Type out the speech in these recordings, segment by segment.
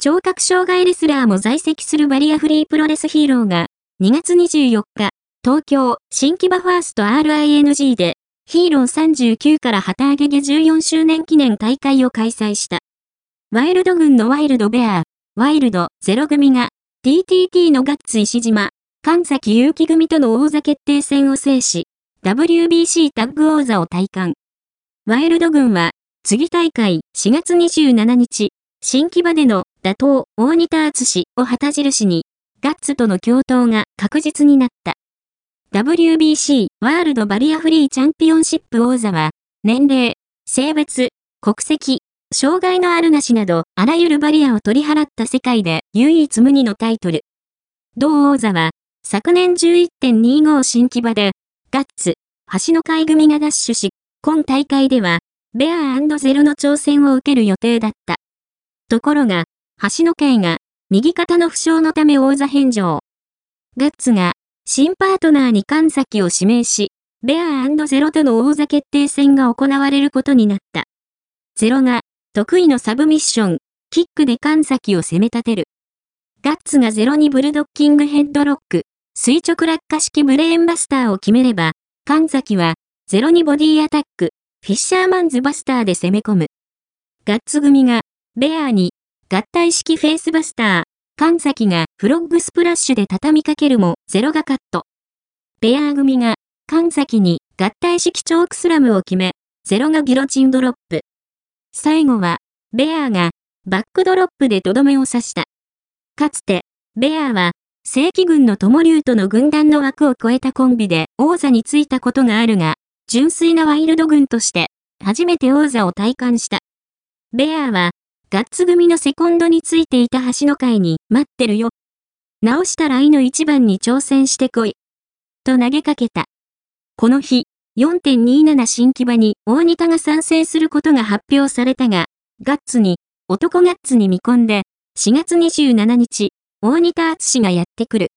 聴覚障害レスラーも在籍するバリアフリープロレス HERO が、2月24日、東京、新木場 1st RING で、 HERO 39から旗揚げで14周年記念大会を開催した。ワイルド軍のワイルドベアー、ワイルド ZERO 組が、TTT のガッツ石島、神崎祐希組との王座決定戦を制し、WBC タッグ王座を戴冠。ワイルド軍は、次大会4月27日、新木場での打倒大仁田敦を旗印に、ガッツとの共闘が確実になった。WBC ワールドバリアフリーチャンピオンシップ王座は、年齢、性別、国籍、障害のあるなしなど、あらゆるバリアを取り払った世界で唯一無二のタイトル。同王座は、昨年11.25新木場で、ガッツ、橋の会組がダッシュし、今大会では、ベアゼロの挑戦を受ける予定だった。ところが、橋の会が、右肩の負傷のため王座返上。ガッツが、新パートナーに神崎を指名し、ベアゼロとの王座決定戦が行われることになった。ゼロが、得意のサブミッション、キックで神崎を攻め立てる。ガッツがゼロにブルドッキングヘッドロック、垂直落下式ブレーンバスターを決めれば、神崎は、 ZERO にボディアタック、フィッシャーマンズバスターで攻め込む。ガッツ組が、ベアーに、合体式フェイスバスター、神崎がフロッグスプラッシュで畳みかけるも、 ZERO がカット。ベアー組が、神崎に合体式チョークスラムを決め、 ZERO がギロチンドロップ。最後は、ベアーが、バックドロップでとどめを刺した。かつて、ベアーは、正規軍の友竜との軍団の枠を超えたコンビで王座についたことがあるが、純粋なワイルド軍として、初めて王座を体感した。ベアーは、ガッツ組のセコンドについていた橋の会に、待ってるよ。直したらいの一番に挑戦してこい。と投げかけた。この日、4.27新木場に大仁田が参戦することが発表されたが、ガッツに、男ガッツに見込んで、4月27日、大仁田敦がやってくる。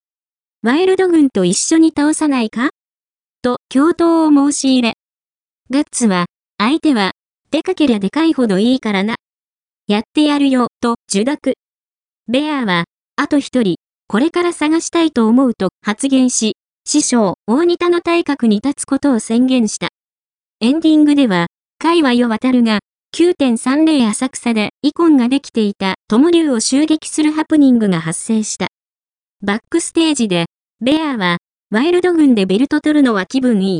ワイルド軍と一緒に倒さないか？と、共闘を申し入れ。ガッツは、相手は、でかけりゃでかいほどいいからな。やってやるよ、と、受諾。ベアーは、あと一人、これから探したいと思うと発言し、師匠、大仁田の体格に立つことを宣言した。エンディングでは、海和よ渡るが、9.30浅草でイコンができていた友竜を襲撃するハプニングが発生した。バックステージで、ベアーは、ワイルド軍でベルト取るのは気分いい。